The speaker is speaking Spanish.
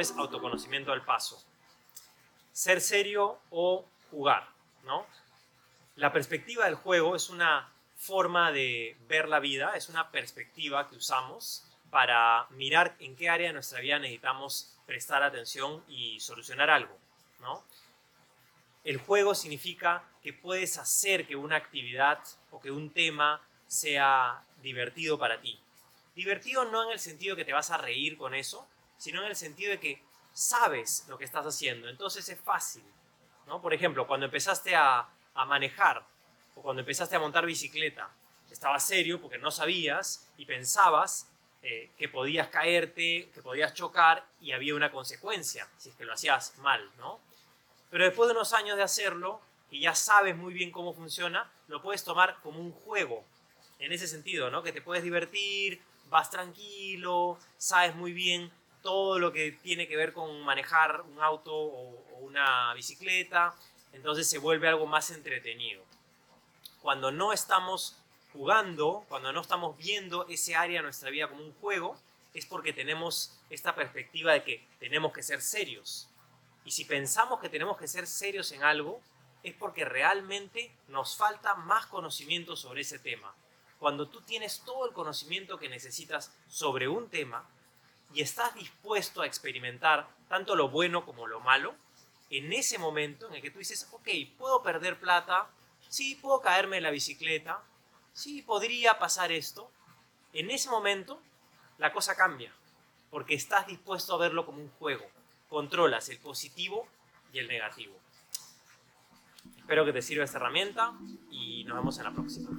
es autoconocimiento al paso. Ser serio o jugar, ¿no? La perspectiva del juego es una forma de ver la vida, es una perspectiva que usamos para mirar en qué área de nuestra vida necesitamos prestar atención y solucionar algo, ¿no? El juego significa que puedes hacer que una actividad o que un tema sea divertido para ti. Divertido no en el sentido que te vas a reír con eso, sino en el sentido de que sabes lo que estás haciendo, entonces es fácil. ¿no? Por ejemplo, cuando empezaste a, manejar o cuando empezaste a montar bicicleta, estabas serio porque no sabías y pensabas eh, que podías caerte, que podías chocar y había una consecuencia si es que lo hacías mal, ¿no? Pero después de unos años de hacerlo, y ya sabes muy bien cómo funciona, lo puedes tomar como un juego, en ese sentido, ¿no? Que te puedes divertir, vas tranquilo, sabes muy bien todo lo que tiene que ver con manejar un auto o, una bicicleta, entonces se vuelve algo más entretenido. Cuando no estamos jugando, cuando no estamos viendo ese área de nuestra vida como un juego, es porque tenemos esta perspectiva de que tenemos que ser serios. Y si pensamos que tenemos que ser serios en algo, es porque realmente nos falta más conocimiento sobre ese tema. Cuando tú tienes todo el conocimiento que necesitas sobre un tema y estás dispuesto a experimentar tanto lo bueno como lo malo, en ese momento en el que tú dices, ok, puedo perder plata, sí, puedo caerme en la bicicleta, sí, podría pasar esto, en ese momento la cosa cambia, porque estás dispuesto a verlo como un juego, controlas el positivo y el negativo. Espero que te sirva esta herramienta y nos vemos en la próxima.